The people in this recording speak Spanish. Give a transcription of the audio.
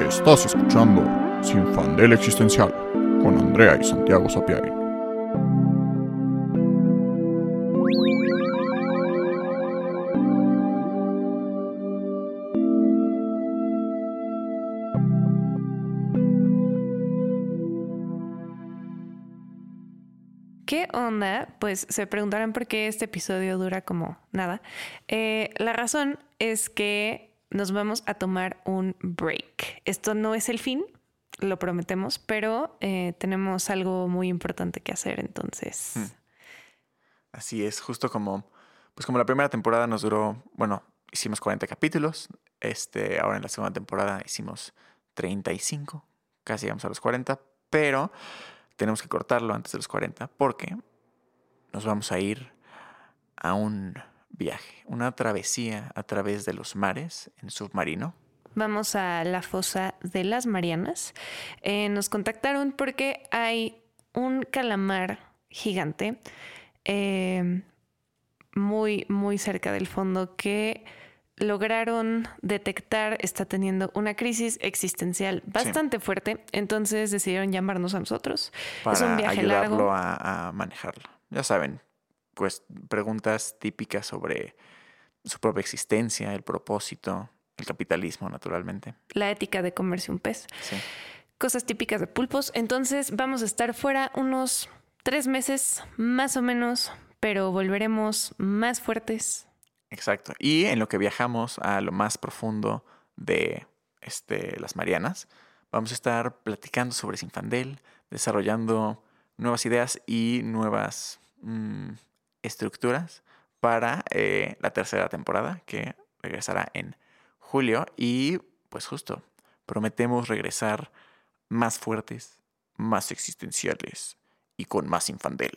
Estás escuchando Sin Fandel Existencial con Andrea y Santiago Sapiari. ¿Qué onda? Pues se preguntarán por qué este episodio dura como nada. Eh, la razón es que nos vamos a tomar un break. Esto no es el fin, lo prometemos, pero eh, tenemos algo muy importante que hacer, entonces. Hmm. Así es, justo como, pues como la primera temporada nos duró, bueno, hicimos 40 capítulos, este, ahora en la segunda temporada hicimos 35, casi llegamos a los 40, pero tenemos que cortarlo antes de los 40 porque nos vamos a ir a un viaje, una travesía a través de los mares en submarino. Vamos a la fosa de las Marianas. Eh, nos contactaron porque hay un calamar gigante eh, muy, muy cerca del fondo que lograron detectar está teniendo una crisis existencial bastante fuerte, entonces decidieron llamarnos a nosotros. Para es un viaje ayudarlo largo. A, a manejarlo. Ya saben, pues preguntas típicas sobre su propia existencia, el propósito, el capitalismo, naturalmente. La ética de comerse un pez. Sí. Cosas típicas de pulpos. Entonces vamos a estar fuera unos tres meses más o menos, pero volveremos más fuertes, Exacto. Y en lo que viajamos a lo más profundo de este, las Marianas, vamos a estar platicando sobre Sinfandel, desarrollando nuevas ideas y nuevas mm, estructuras para eh, la tercera temporada que regresará en julio. Y pues justo, prometemos regresar más fuertes, más existenciales y con más Infandel.